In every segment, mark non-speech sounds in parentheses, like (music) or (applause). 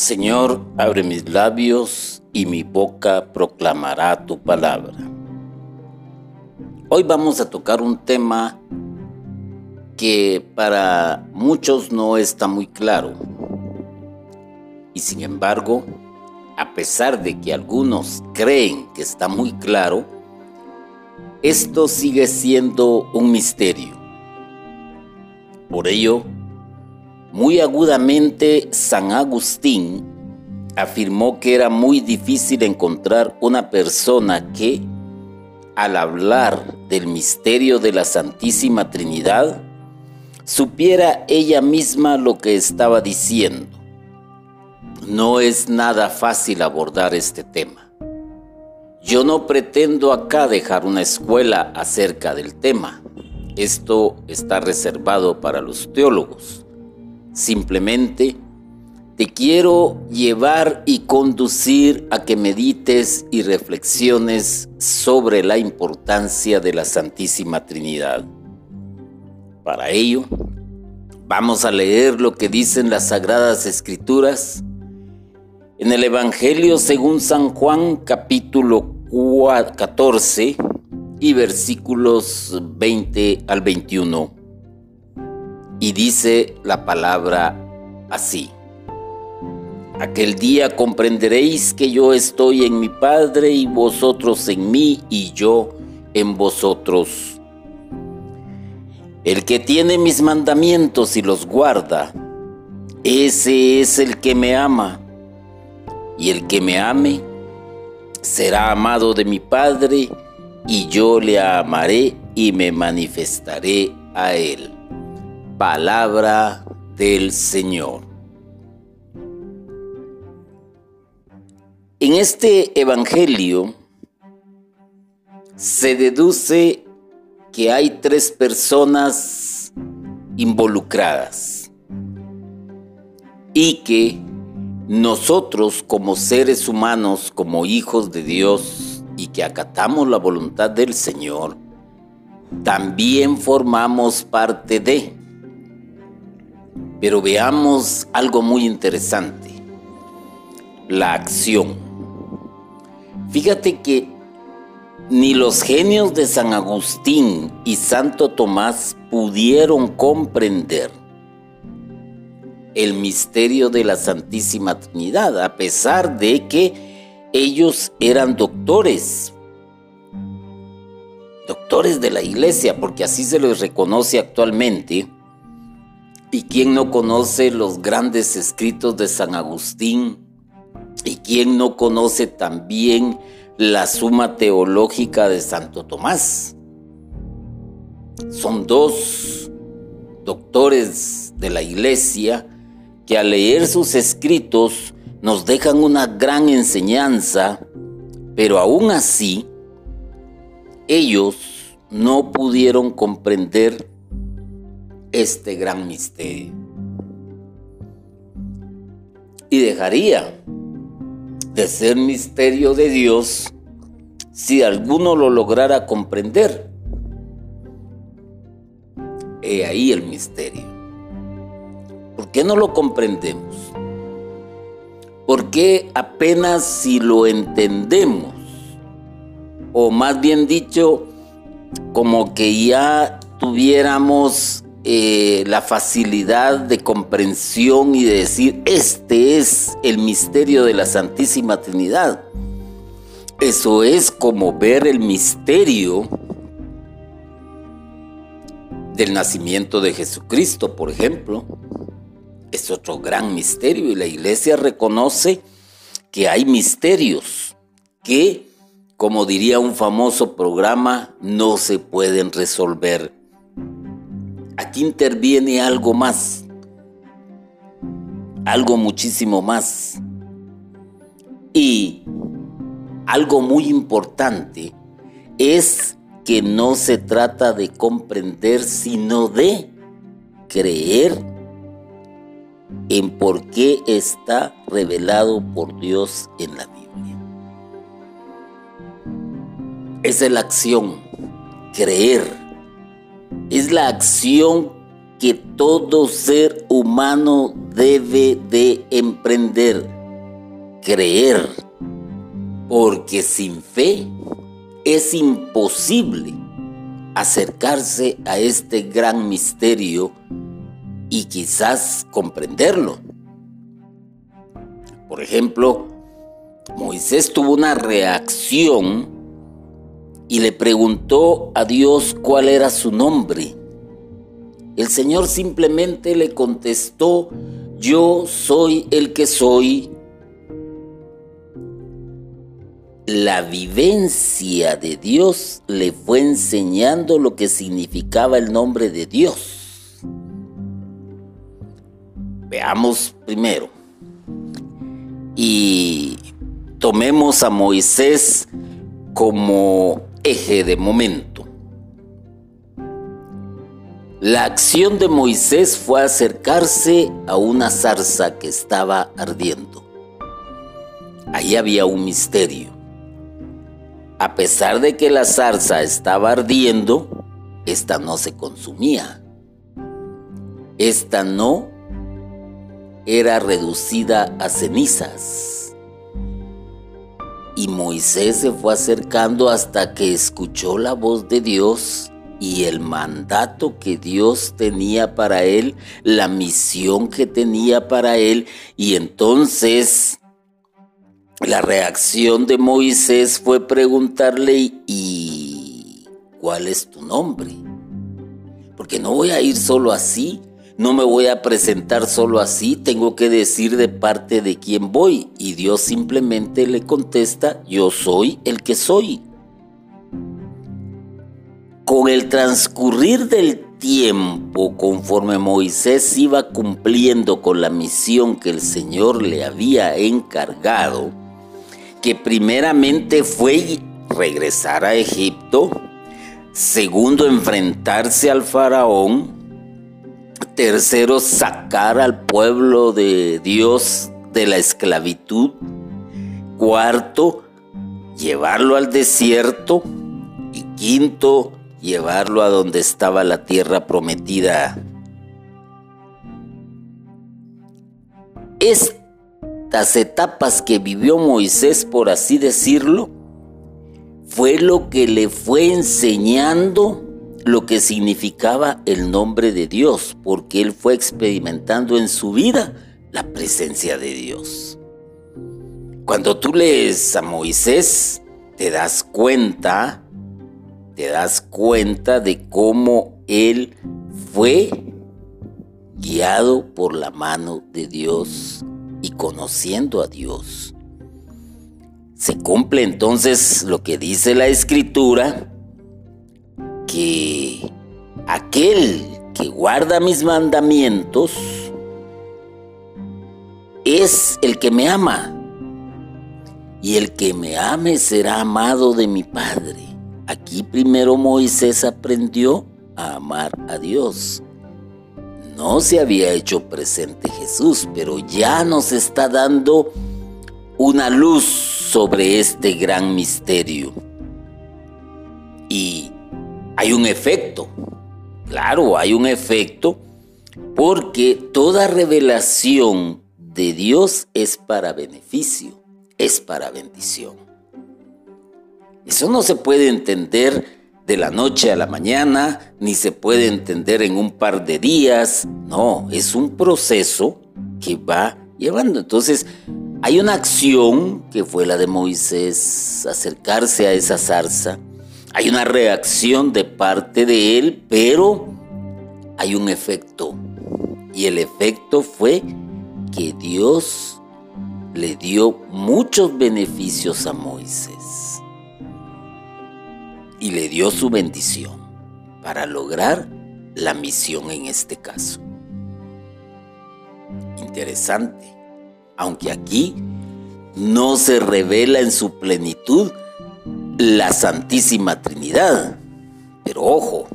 Señor, abre mis labios y mi boca proclamará tu palabra. Hoy vamos a tocar un tema que para muchos no está muy claro. Y sin embargo, a pesar de que algunos creen que está muy claro, esto sigue siendo un misterio. Por ello, muy agudamente San Agustín afirmó que era muy difícil encontrar una persona que, al hablar del misterio de la Santísima Trinidad, supiera ella misma lo que estaba diciendo. No es nada fácil abordar este tema. Yo no pretendo acá dejar una escuela acerca del tema. Esto está reservado para los teólogos. Simplemente te quiero llevar y conducir a que medites y reflexiones sobre la importancia de la Santísima Trinidad. Para ello, vamos a leer lo que dicen las Sagradas Escrituras en el Evangelio según San Juan capítulo 14 y versículos 20 al 21 y dice la palabra así. Aquel día comprenderéis que yo estoy en mi Padre y vosotros en mí y yo en vosotros. El que tiene mis mandamientos y los guarda, ese es el que me ama. Y el que me ame será amado de mi Padre y yo le amaré y me manifestaré a él. Palabra del Señor. En este Evangelio se deduce que hay tres personas involucradas y que nosotros como seres humanos, como hijos de Dios y que acatamos la voluntad del Señor, también formamos parte de. Pero veamos algo muy interesante, la acción. Fíjate que ni los genios de San Agustín y Santo Tomás pudieron comprender el misterio de la Santísima Trinidad, a pesar de que ellos eran doctores, doctores de la iglesia, porque así se les reconoce actualmente ¿Y quién no conoce los grandes escritos de San Agustín? ¿Y quién no conoce también la suma teológica de Santo Tomás? Son dos doctores de la iglesia que al leer sus escritos nos dejan una gran enseñanza, pero aún así ellos no pudieron comprender este gran misterio. Y dejaría de ser misterio de Dios si alguno lo lograra comprender. He ahí el misterio. ¿Por qué no lo comprendemos? Porque apenas si lo entendemos, o más bien dicho, como que ya tuviéramos eh, la facilidad de comprensión y de decir, este es el misterio de la Santísima Trinidad. Eso es como ver el misterio del nacimiento de Jesucristo, por ejemplo. Es otro gran misterio y la iglesia reconoce que hay misterios que, como diría un famoso programa, no se pueden resolver aquí interviene algo más, algo muchísimo más. Y algo muy importante es que no se trata de comprender, sino de creer en por qué está revelado por Dios en la Biblia. Esa es la acción, creer es la acción que todo ser humano debe de emprender, creer, porque sin fe es imposible acercarse a este gran misterio y quizás comprenderlo. Por ejemplo, Moisés tuvo una reacción y le preguntó a Dios cuál era su nombre. El Señor simplemente le contestó, yo soy el que soy. La vivencia de Dios le fue enseñando lo que significaba el nombre de Dios. Veamos primero. Y tomemos a Moisés como eje de momento. La acción de Moisés fue acercarse a una zarza que estaba ardiendo. Ahí había un misterio. A pesar de que la zarza estaba ardiendo, esta no se consumía. Esta no era reducida a cenizas. Y Moisés se fue acercando hasta que escuchó la voz de Dios y el mandato que Dios tenía para él, la misión que tenía para él, y entonces la reacción de Moisés fue preguntarle, ¿y cuál es tu nombre? Porque no voy a ir solo así, no me voy a presentar solo así, tengo que decir de parte de quién voy. Y Dios simplemente le contesta, yo soy el que soy. Con el transcurrir del tiempo, conforme Moisés iba cumpliendo con la misión que el Señor le había encargado, que primeramente fue regresar a Egipto, segundo enfrentarse al faraón, tercero sacar al pueblo de Dios de la esclavitud, cuarto llevarlo al desierto y quinto llevarlo a donde estaba la tierra prometida. Estas etapas que vivió Moisés, por así decirlo, fue lo que le fue enseñando lo que significaba el nombre de Dios, porque él fue experimentando en su vida la presencia de Dios. Cuando tú lees a Moisés, te das cuenta te das cuenta de cómo Él fue guiado por la mano de Dios y conociendo a Dios. Se cumple entonces lo que dice la escritura, que aquel que guarda mis mandamientos es el que me ama, y el que me ame será amado de mi Padre Aquí primero Moisés aprendió a amar a Dios. No se había hecho presente Jesús, pero ya nos está dando una luz sobre este gran misterio. Y hay un efecto, claro, hay un efecto, porque toda revelación de Dios es para beneficio, es para bendición. Eso no se puede entender de la noche a la mañana, ni se puede entender en un par de días. No, es un proceso que va llevando. Entonces, hay una acción que fue la de Moisés, acercarse a esa zarza. Hay una reacción de parte de él, pero hay un efecto. Y el efecto fue que Dios le dio muchos beneficios a Moisés y le dio su bendición para lograr la misión en este caso. Interesante, aunque aquí no se revela en su plenitud la Santísima Trinidad, pero ojo,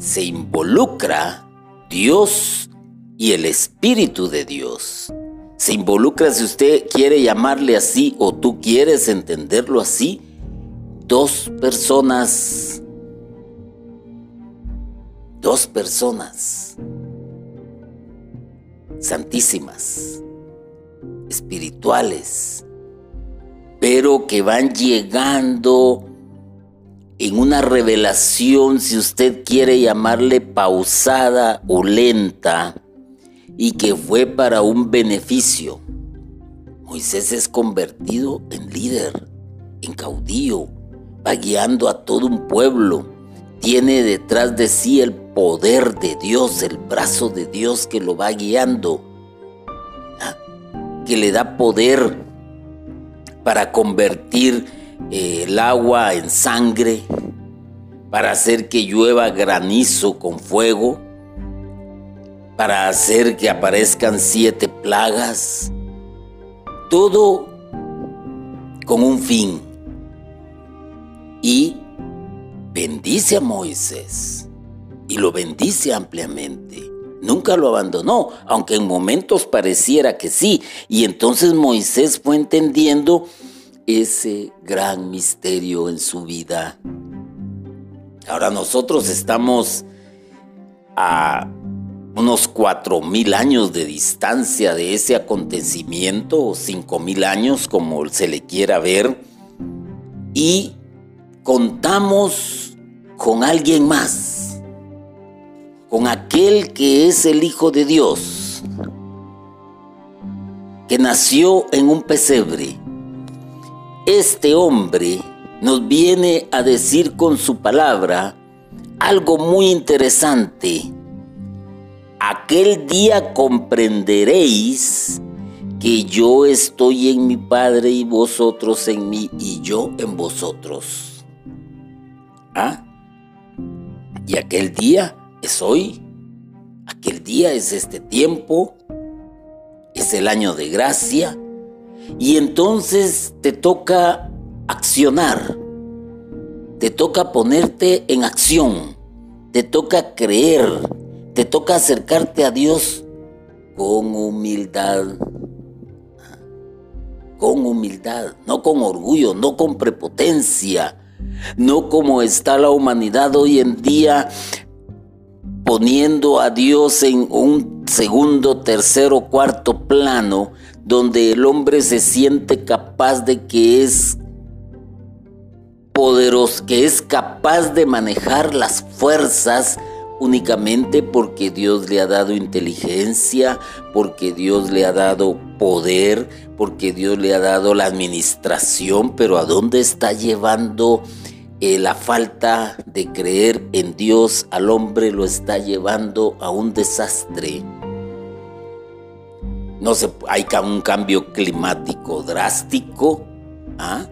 se involucra Dios y el Espíritu de Dios. Se involucra, si usted quiere llamarle así o tú quieres entenderlo así, dos personas, dos personas santísimas, espirituales, pero que van llegando en una revelación, si usted quiere llamarle pausada o lenta, y que fue para un beneficio. Moisés es convertido en líder, en caudillo, va guiando a todo un pueblo, tiene detrás de sí el poder de Dios, el brazo de Dios que lo va guiando, ¿ah? que le da poder para convertir eh, el agua en sangre, para hacer que llueva granizo con fuego, para hacer que aparezcan siete plagas, todo con un fin. Y bendice a Moisés y lo bendice ampliamente. Nunca lo abandonó, aunque en momentos pareciera que sí. Y entonces Moisés fue entendiendo ese gran misterio en su vida. Ahora nosotros estamos a unos cuatro mil años de distancia de ese acontecimiento, o cinco mil años como se le quiera ver, y contamos con alguien más, con aquel que es el Hijo de Dios, que nació en un pesebre este hombre nos viene a decir con su palabra algo muy interesante. Aquel día comprenderéis que yo estoy en mi Padre y vosotros en mí y yo en vosotros. ¿Ah? Y aquel día es hoy. Aquel día es este tiempo. Es el año de gracia y entonces te toca accionar, te toca ponerte en acción, te toca creer, te toca acercarte a Dios con humildad. Con humildad, no con orgullo, no con prepotencia, no como está la humanidad hoy en día poniendo a Dios en un segundo, tercero, cuarto plano, donde el hombre se siente capaz de que es poderoso, que es capaz de manejar las fuerzas únicamente porque Dios le ha dado inteligencia, porque Dios le ha dado poder, porque Dios le ha dado la administración, pero ¿a dónde está llevando eh, la falta de creer en Dios al hombre? Lo está llevando a un desastre no se, hay un cambio climático drástico, ¿ah?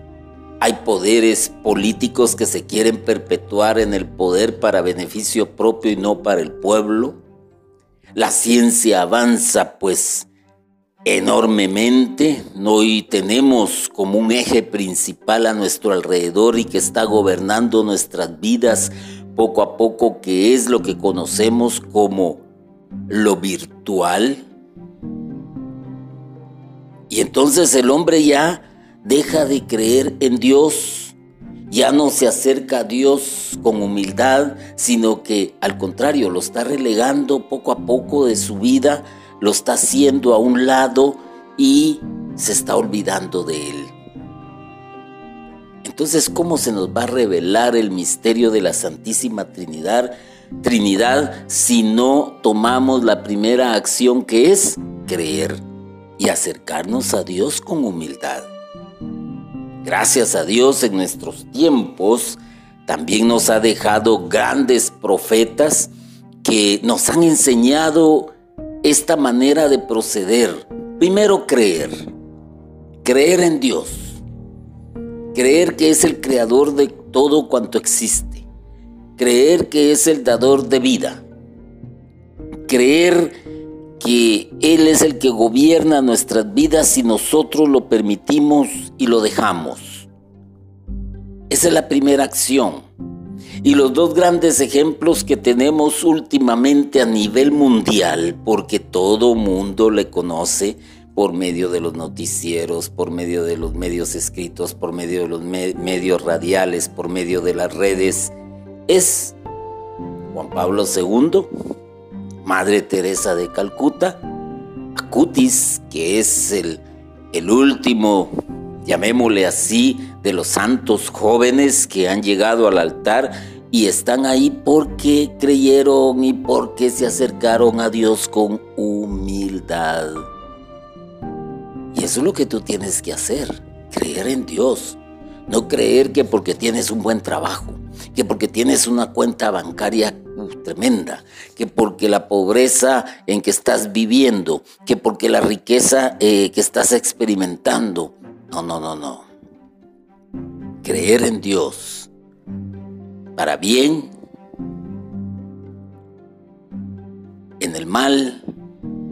hay poderes políticos que se quieren perpetuar en el poder para beneficio propio y no para el pueblo. La ciencia avanza pues enormemente. Hoy tenemos como un eje principal a nuestro alrededor y que está gobernando nuestras vidas poco a poco, que es lo que conocemos como lo virtual, y entonces el hombre ya deja de creer en Dios, ya no se acerca a Dios con humildad, sino que al contrario lo está relegando poco a poco de su vida, lo está haciendo a un lado y se está olvidando de él. Entonces, ¿cómo se nos va a revelar el misterio de la Santísima Trinidad? Trinidad si no tomamos la primera acción que es creer y acercarnos a Dios con humildad. Gracias a Dios en nuestros tiempos también nos ha dejado grandes profetas que nos han enseñado esta manera de proceder. Primero creer, creer en Dios, creer que es el creador de todo cuanto existe, creer que es el dador de vida, creer que Él es el que gobierna nuestras vidas si nosotros lo permitimos y lo dejamos. Esa es la primera acción. Y los dos grandes ejemplos que tenemos últimamente a nivel mundial, porque todo mundo le conoce por medio de los noticieros, por medio de los medios escritos, por medio de los medios radiales, por medio de las redes, es Juan Pablo II Madre Teresa de Calcuta Acutis, que es el, el último, llamémosle así, de los santos jóvenes que han llegado al altar y están ahí porque creyeron y porque se acercaron a Dios con humildad. Y eso es lo que tú tienes que hacer, creer en Dios. No creer que porque tienes un buen trabajo, que porque tienes una cuenta bancaria uh, tremenda, que porque la pobreza en que estás viviendo, que porque la riqueza eh, que estás experimentando. No, no, no, no. Creer en Dios para bien, en el mal,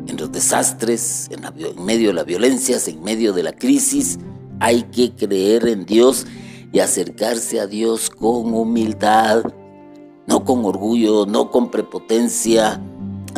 en los desastres, en, medio de las violencias, en medio de la crisis, hay que creer en Dios y acercarse a Dios con humildad, no con orgullo, no con prepotencia,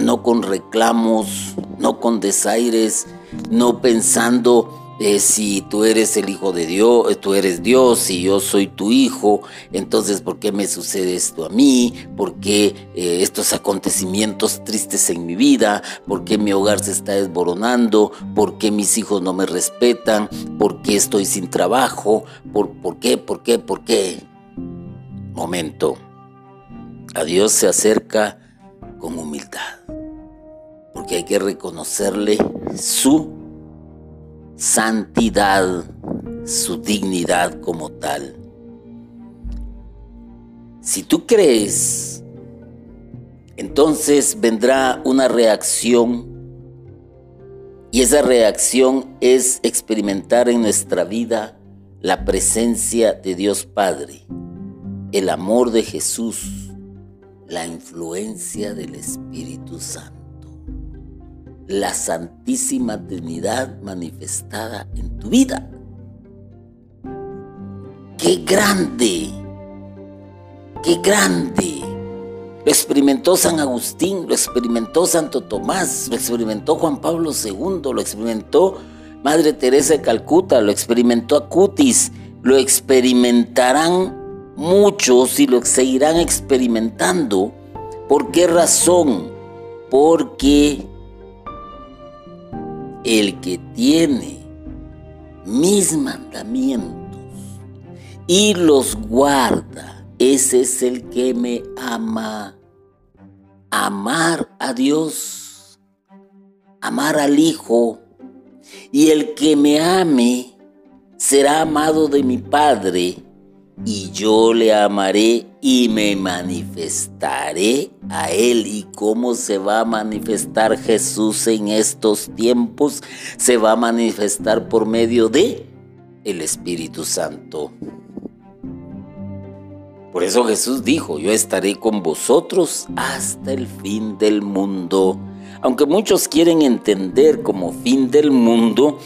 no con reclamos, no con desaires, no pensando si tú eres el hijo de Dios, eh, tú eres Dios y yo soy tu hijo, entonces ¿por qué me sucede esto a mí? ¿Por qué eh, estos acontecimientos tristes en mi vida? ¿Por qué mi hogar se está desboronando? ¿Por qué mis hijos no me respetan? ¿Por qué estoy sin trabajo? ¿Por, por qué? ¿Por qué? ¿Por qué? Momento. A Dios se acerca con humildad, porque hay que reconocerle su santidad, su dignidad como tal. Si tú crees, entonces vendrá una reacción y esa reacción es experimentar en nuestra vida la presencia de Dios Padre, el amor de Jesús, la influencia del Espíritu Santo la Santísima Trinidad manifestada en tu vida. ¡Qué grande! ¡Qué grande! Lo experimentó San Agustín, lo experimentó Santo Tomás, lo experimentó Juan Pablo II, lo experimentó Madre Teresa de Calcuta, lo experimentó Acutis, lo experimentarán muchos y lo seguirán experimentando. ¿Por qué razón? Porque el que tiene mis mandamientos y los guarda, ese es el que me ama. Amar a Dios, amar al Hijo, y el que me ame será amado de mi Padre, y yo le amaré y me manifestaré a Él. ¿Y cómo se va a manifestar Jesús en estos tiempos? Se va a manifestar por medio de el Espíritu Santo. Por eso Jesús dijo, yo estaré con vosotros hasta el fin del mundo. Aunque muchos quieren entender como fin del mundo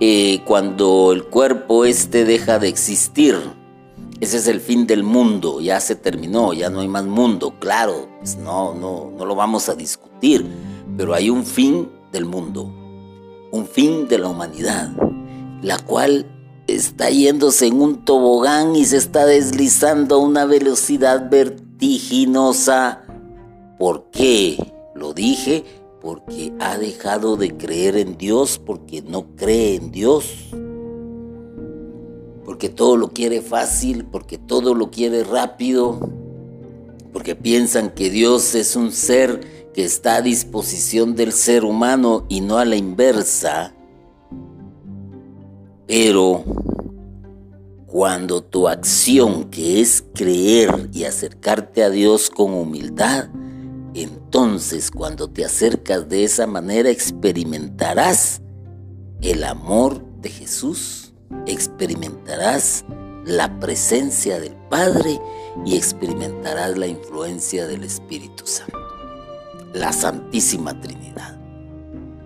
eh, cuando el cuerpo este deja de existir ese es el fin del mundo, ya se terminó, ya no hay más mundo. Claro, pues no, no, no lo vamos a discutir, pero hay un fin del mundo, un fin de la humanidad, la cual está yéndose en un tobogán y se está deslizando a una velocidad vertiginosa. ¿Por qué? Lo dije porque ha dejado de creer en Dios, porque no cree en Dios porque todo lo quiere fácil, porque todo lo quiere rápido, porque piensan que Dios es un ser que está a disposición del ser humano y no a la inversa. Pero cuando tu acción, que es creer y acercarte a Dios con humildad, entonces cuando te acercas de esa manera experimentarás el amor de Jesús experimentarás la presencia del Padre y experimentarás la influencia del Espíritu Santo. La Santísima Trinidad,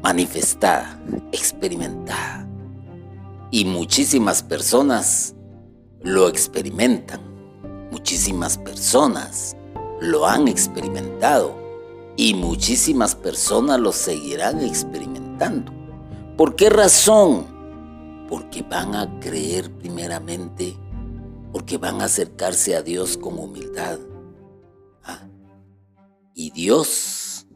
manifestada, experimentada. Y muchísimas personas lo experimentan. Muchísimas personas lo han experimentado. Y muchísimas personas lo seguirán experimentando. ¿Por qué razón? Porque van a creer primeramente, porque van a acercarse a Dios con humildad. Ah, y Dios,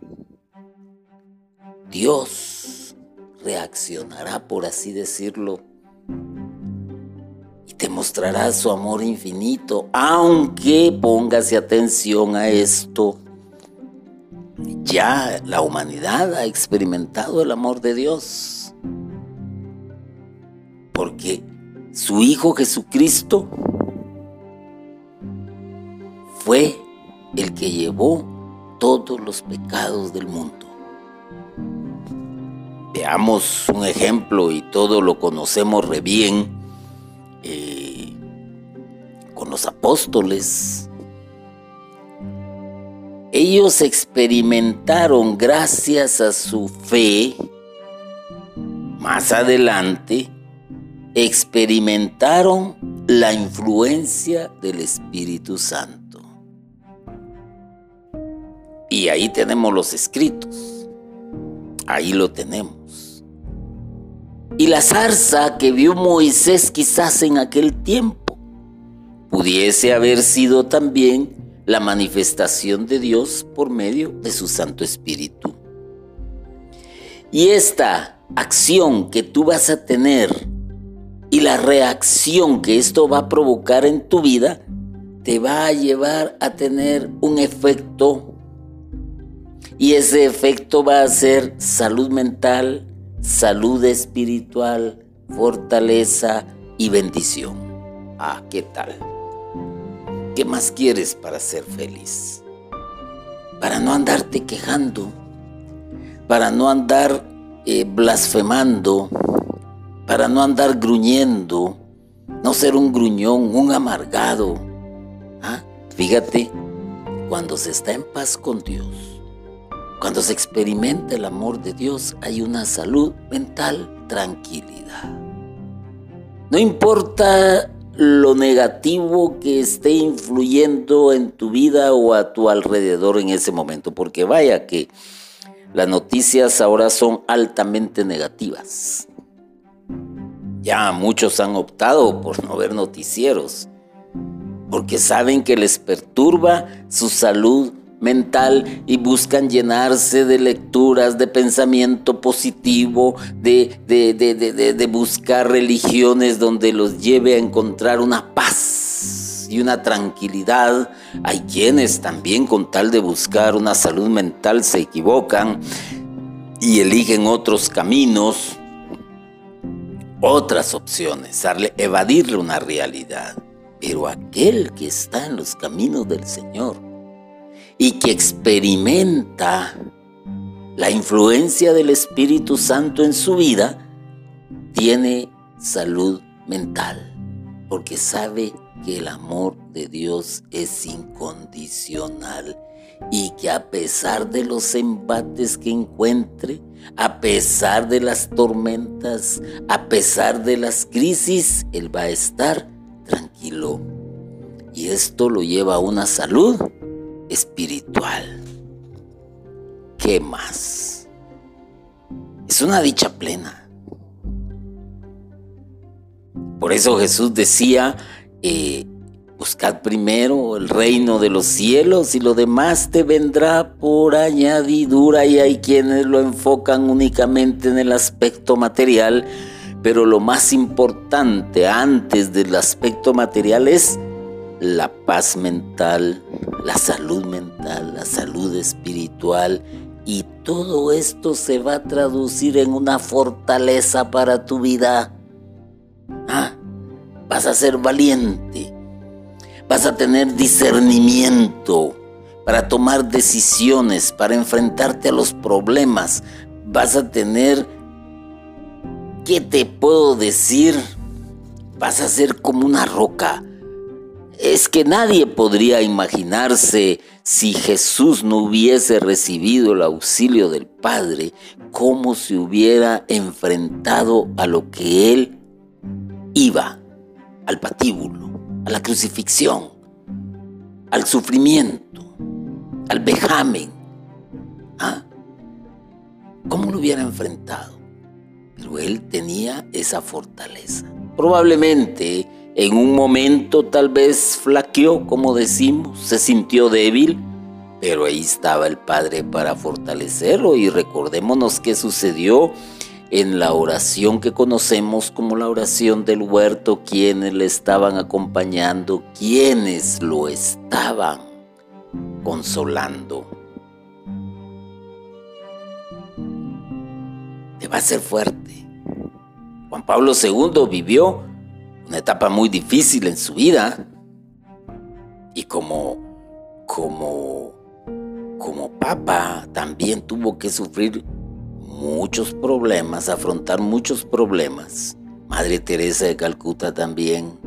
Dios reaccionará, por así decirlo, y te mostrará su amor infinito, aunque póngase atención a esto. Ya la humanidad ha experimentado el amor de Dios, porque su Hijo Jesucristo fue el que llevó todos los pecados del mundo. Veamos un ejemplo y todo lo conocemos re bien eh, con los apóstoles. Ellos experimentaron gracias a su fe, más adelante, experimentaron la influencia del Espíritu Santo. Y ahí tenemos los escritos. Ahí lo tenemos. Y la zarza que vio Moisés quizás en aquel tiempo pudiese haber sido también la manifestación de Dios por medio de su Santo Espíritu. Y esta acción que tú vas a tener y la reacción que esto va a provocar en tu vida te va a llevar a tener un efecto y ese efecto va a ser salud mental, salud espiritual, fortaleza y bendición. Ah, ¿qué tal? ¿Qué más quieres para ser feliz? Para no andarte quejando, para no andar eh, blasfemando, para no andar gruñendo, no ser un gruñón, un amargado. ¿Ah? Fíjate, cuando se está en paz con Dios, cuando se experimenta el amor de Dios hay una salud mental, tranquilidad. No importa lo negativo que esté influyendo en tu vida o a tu alrededor en ese momento, porque vaya que las noticias ahora son altamente negativas. Ya muchos han optado por no ver noticieros, porque saben que les perturba su salud mental y buscan llenarse de lecturas, de pensamiento positivo, de, de, buscar religiones donde los lleve a encontrar una paz y una tranquilidad. Hay quienes también con tal de buscar una salud mental se equivocan y eligen otros caminos, otras opciones, evadirle una realidad. Pero aquel que está en los caminos del Señor, y que experimenta la influencia del Espíritu Santo en su vida, tiene salud mental, porque sabe que el amor de Dios es incondicional y que a pesar de los embates que encuentre, a pesar de las tormentas, a pesar de las crisis, Él va a estar tranquilo. Y esto lo lleva a una salud espiritual. ¿Qué más? Es una dicha plena. Por eso Jesús decía, eh, buscad primero el reino de los cielos y lo demás te vendrá por añadidura. Y hay quienes lo enfocan únicamente en el aspecto material, pero lo más importante antes del aspecto material es la paz mental, la salud mental, la salud espiritual. Y todo esto se va a traducir en una fortaleza para tu vida. Ah, vas a ser valiente, vas a tener discernimiento para tomar decisiones, para enfrentarte a los problemas, vas a tener, ¿qué te puedo decir? Vas a ser como una roca. Es que nadie podría imaginarse si Jesús no hubiese recibido el auxilio del Padre, cómo se hubiera enfrentado a lo que Él iba, al patíbulo, a la crucifixión, al sufrimiento, al vejamen. ¿Ah? ¿Cómo lo hubiera enfrentado? Pero Él tenía esa fortaleza. Probablemente en un momento tal vez flaqueó, como decimos, se sintió débil, pero ahí estaba el Padre para fortalecerlo y recordémonos qué sucedió en la oración que conocemos como la oración del huerto, quienes le estaban acompañando, quienes lo estaban consolando. Te va a ser fuerte. Juan Pablo II vivió una etapa muy difícil en su vida y como como como papa también tuvo que sufrir muchos problemas, afrontar muchos problemas. Madre Teresa de Calcuta también.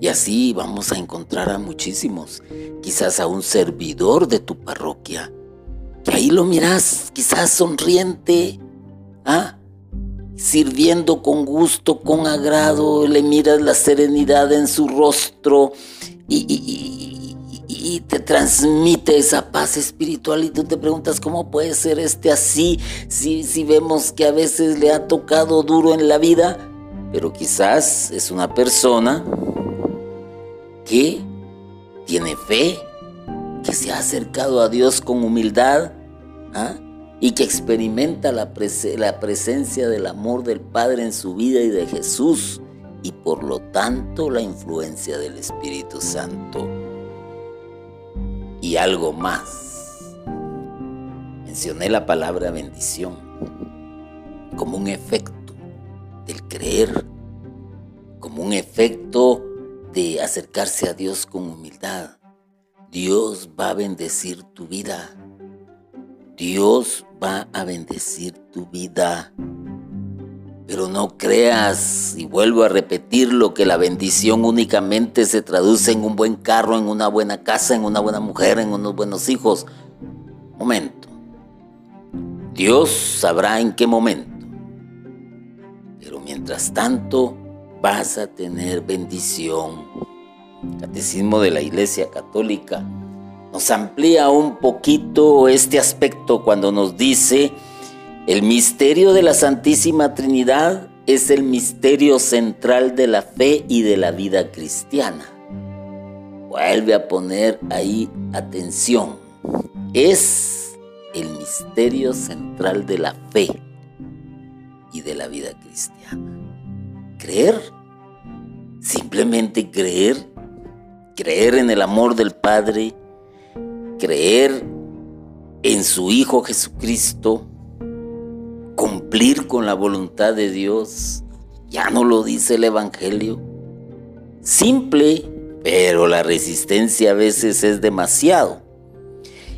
Y así vamos a encontrar a muchísimos, quizás a un servidor de tu parroquia, que ahí lo miras, quizás sonriente, ¿ah? sirviendo con gusto, con agrado, le miras la serenidad en su rostro y te transmite esa paz espiritual y tú te preguntas cómo puede ser este así si, si vemos que a veces le ha tocado duro en la vida, pero quizás es una persona que tiene fe, que se ha acercado a Dios con humildad ¿ah? y que experimenta la presencia del amor del Padre en su vida y de Jesús y por lo tanto la influencia del Espíritu Santo y algo más. Mencioné la palabra bendición como un efecto del creer, como un efecto de acercarse a Dios con humildad. Dios va a bendecir tu vida. Dios va a bendecir tu vida. Pero no creas, y vuelvo a repetirlo, que la bendición únicamente se traduce en un buen carro, en una buena casa, en una buena mujer, en unos buenos hijos. Momento. Dios sabrá en qué momento. Pero mientras tanto, vas a tener bendición. Catecismo de la Iglesia Católica nos amplía un poquito este aspecto cuando nos dice el misterio de la Santísima Trinidad es el misterio central de la fe y de la vida cristiana. Vuelve a poner ahí atención. Es el misterio central de la fe y de la vida cristiana. Creer, simplemente creer, creer en el amor del Padre, creer en su Hijo Jesucristo, cumplir con la voluntad de Dios. Ya no lo dice el Evangelio. Simple, pero la resistencia a veces es demasiado.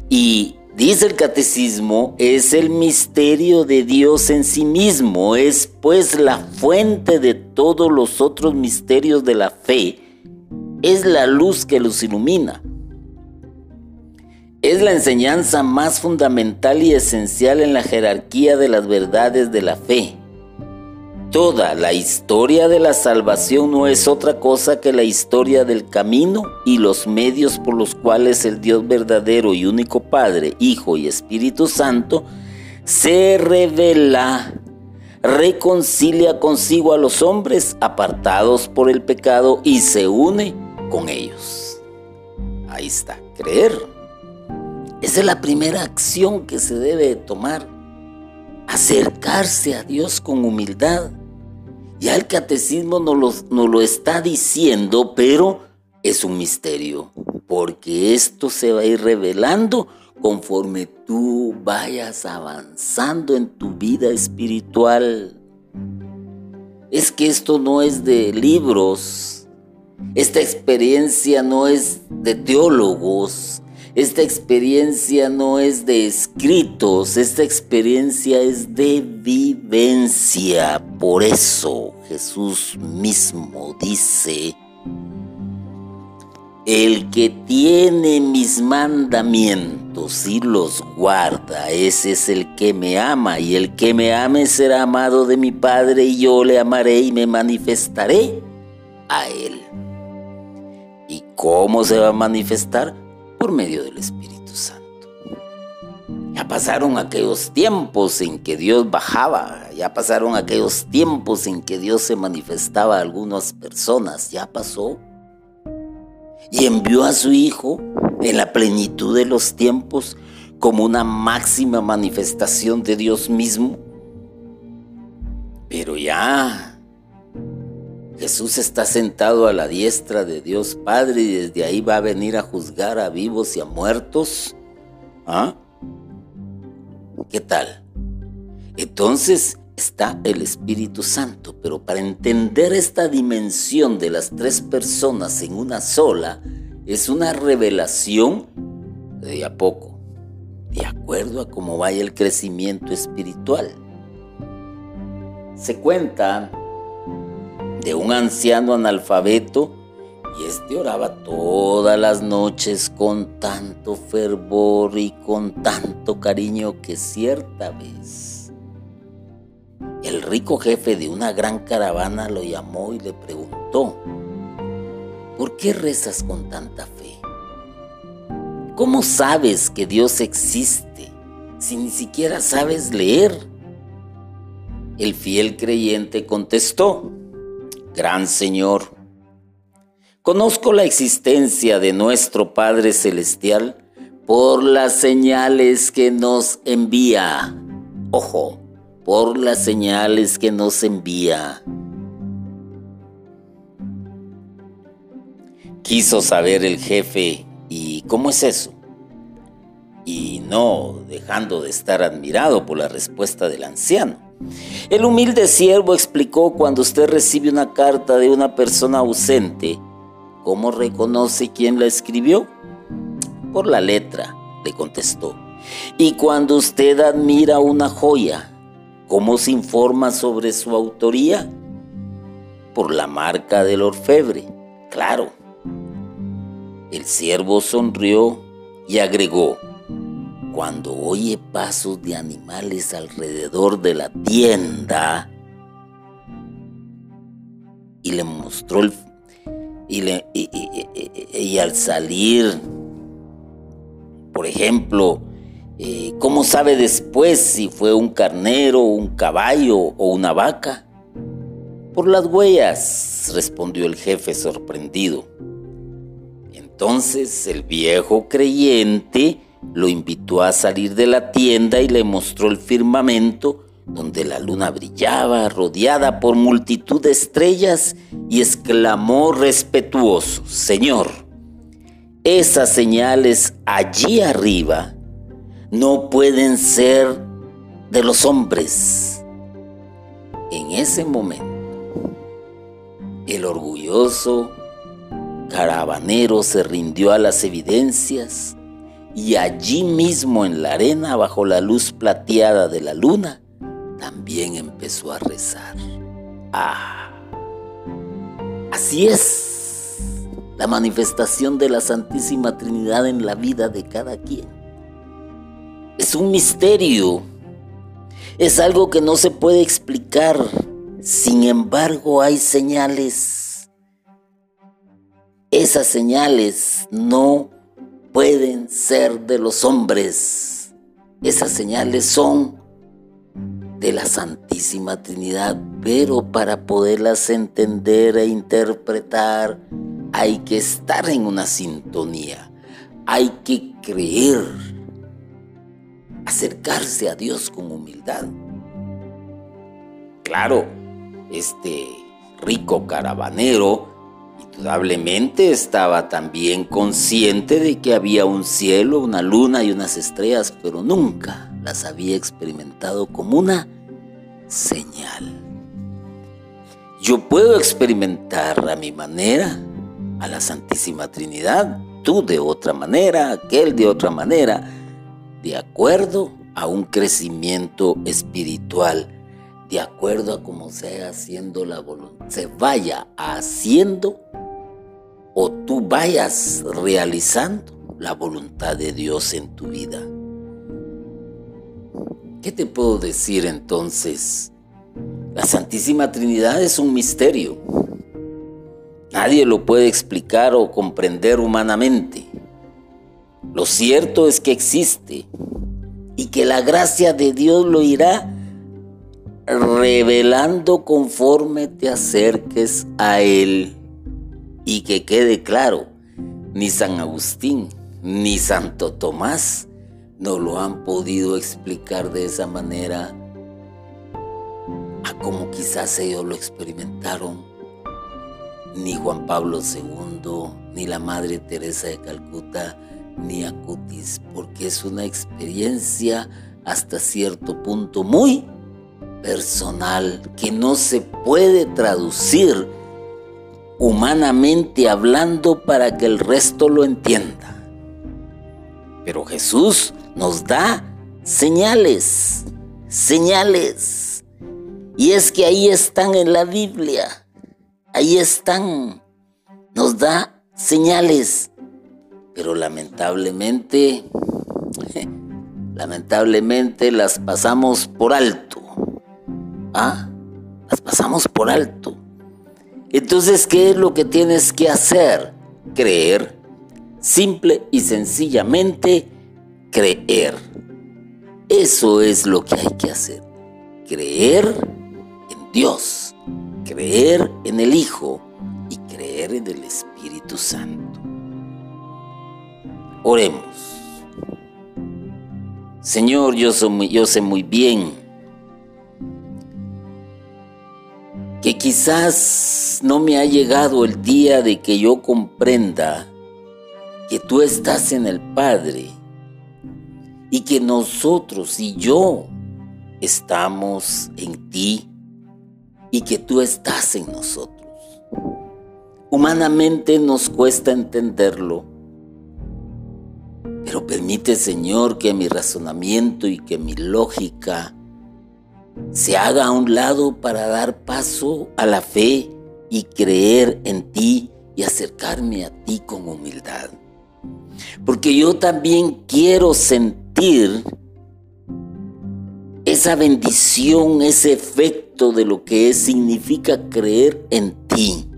Y dice el catecismo, es el misterio de Dios en sí mismo, es pues la fuente de todos los otros misterios de la fe, es la luz que los ilumina. Es la enseñanza más fundamental y esencial en la jerarquía de las verdades de la fe. Toda la historia de la salvación no es otra cosa que la historia del camino y los medios por los cuales el Dios verdadero y único Padre, Hijo y Espíritu Santo se revela, reconcilia consigo a los hombres apartados por el pecado y se une con ellos. Ahí está, creer. Esa es la primera acción que se debe tomar. Acercarse a Dios con humildad. Ya el catecismo nos lo, lo está diciendo, pero es un misterio, porque esto se va a ir revelando conforme tú vayas avanzando en tu vida espiritual. Es que esto no es de libros, esta experiencia no es de teólogos, esta experiencia no es de escritos, esta experiencia es de vivencia. Por eso Jesús mismo dice, el que tiene mis mandamientos y los guarda, ese es el que me ama, y el que me ame será amado de mi Padre, y yo le amaré y me manifestaré a él. ¿Y cómo se va a manifestar? Por medio del Espíritu Santo. Ya pasaron aquellos tiempos en que Dios bajaba, ya pasaron aquellos tiempos en que Dios se manifestaba a algunas personas, ya pasó. Y envió a su Hijo en la plenitud de los tiempos como una máxima manifestación de Dios mismo. Pero ya Jesús está sentado a la diestra de Dios Padre y desde ahí va a venir a juzgar a vivos y a muertos. ¿Ah? ¿Qué tal? Entonces está el Espíritu Santo, pero para entender esta dimensión de las tres personas en una sola, es una revelación de a poco, de acuerdo a cómo vaya el crecimiento espiritual. Se cuenta de un anciano analfabeto y este oraba todas las noches con tanto fervor y con tanto cariño que cierta vez el rico jefe de una gran caravana lo llamó y le preguntó, ¿por qué rezas con tanta fe? ¿Cómo sabes que Dios existe si ni siquiera sabes leer? El fiel creyente contestó, Gran Señor, conozco la existencia de nuestro Padre Celestial por las señales que nos envía. Ojo, por las señales que nos envía. Quiso saber el jefe, ¿y cómo es eso? Y no dejando de estar admirado por la respuesta del anciano. El humilde siervo explicó cuando usted recibe una carta de una persona ausente, ¿cómo reconoce quién la escribió? Por la letra, le contestó. Y cuando usted admira una joya, ¿cómo se informa sobre su autoría? Por la marca del orfebre, claro. El siervo sonrió y agregó, cuando oye pasos de animales alrededor de la tienda y le mostró el y, al salir por ejemplo eh, ¿cómo sabe después si fue un carnero, un caballo o una vaca? Por las huellas, respondió el jefe sorprendido. Entonces el viejo creyente lo invitó a salir de la tienda y le mostró el firmamento donde la luna brillaba rodeada por multitud de estrellas y exclamó respetuoso, Señor, esas señales allí arriba no pueden ser de los hombres. En ese momento, el orgulloso caravanero se rindió a las evidencias y allí mismo en la arena, bajo la luz plateada de la luna, también empezó a rezar. Ah, así es la manifestación de la Santísima Trinidad en la vida de cada quien. Es un misterio, es algo que no se puede explicar, sin embargo hay señales. Esas señales no pueden ser de los hombres. Esas señales son de la Santísima Trinidad, pero para poderlas entender e interpretar hay que estar en una sintonía, hay que creer, acercarse a Dios con humildad. Claro, este rico caravanero Indudablemente estaba también consciente de que había un cielo, una luna y unas estrellas, pero nunca las había experimentado como una señal. Yo puedo experimentar a mi manera a la Santísima Trinidad, tú de otra manera, aquel de otra manera, de acuerdo a un crecimiento espiritual, de acuerdo a cómo sea haciendo la voluntad, se vaya haciendo o tú vayas realizando la voluntad de Dios en tu vida. ¿Qué te puedo decir entonces? La Santísima Trinidad es un misterio. Nadie lo puede explicar o comprender humanamente. Lo cierto es que existe y que la gracia de Dios lo irá revelando conforme te acerques a Él. Y que quede claro, ni San Agustín ni Santo Tomás no lo han podido explicar de esa manera a como quizás ellos lo experimentaron. Ni Juan Pablo II, ni la Madre Teresa de Calcuta, ni Acutis, porque es una experiencia hasta cierto punto muy personal que no se puede traducir humanamente hablando para que el resto lo entienda. Pero Jesús nos da señales, señales. Y es que ahí están en la Biblia, ahí están, nos da señales. Pero lamentablemente, (laughs) lamentablemente las pasamos por alto. ¿Ah? Las pasamos por alto. Entonces, ¿qué es lo que tienes que hacer? Creer. Simple y sencillamente creer. Eso es lo que hay que hacer. Creer en Dios, creer en el Hijo y creer en el Espíritu Santo. Oremos. Señor, yo, sé muy bien que quizás no me ha llegado el día de que yo comprenda que tú estás en el Padre y que nosotros y yo estamos en ti y que tú estás en nosotros. Humanamente nos cuesta entenderlo, pero permite Señor que mi razonamiento y que mi lógica se haga a un lado para dar paso a la fe y creer en ti y acercarme a ti con humildad. Porque yo también quiero sentir esa bendición, ese efecto de lo que significa creer en ti.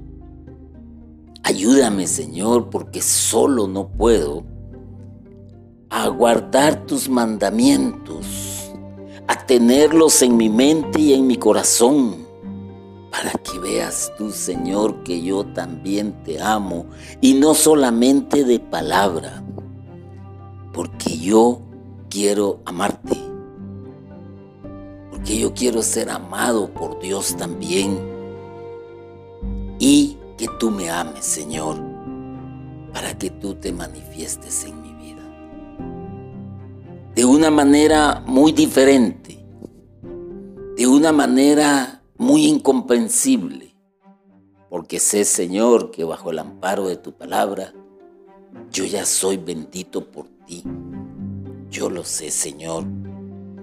Ayúdame, Señor, porque solo no puedo a guardar tus mandamientos a tenerlos en mi mente y en mi corazón, para que veas tú, Señor, que yo también te amo, y no solamente de palabra, porque yo quiero amarte, porque yo quiero ser amado por Dios también, y que tú me ames, Señor, para que tú te manifiestes en de una manera muy diferente, de una manera muy incomprensible, porque sé, Señor, que bajo el amparo de tu palabra, yo ya soy bendito por ti. Yo lo sé, Señor,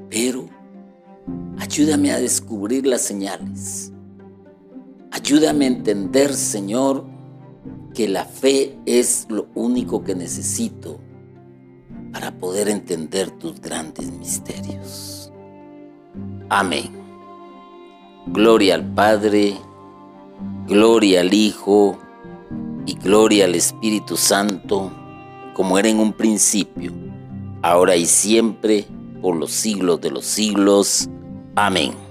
pero ayúdame a descubrir las señales. Ayúdame a entender, Señor, que la fe es lo único que necesito para poder entender tus grandes misterios. Amén. Gloria al Padre, gloria al Hijo y gloria al Espíritu Santo, como era en un principio, ahora y siempre, por los siglos de los siglos. Amén.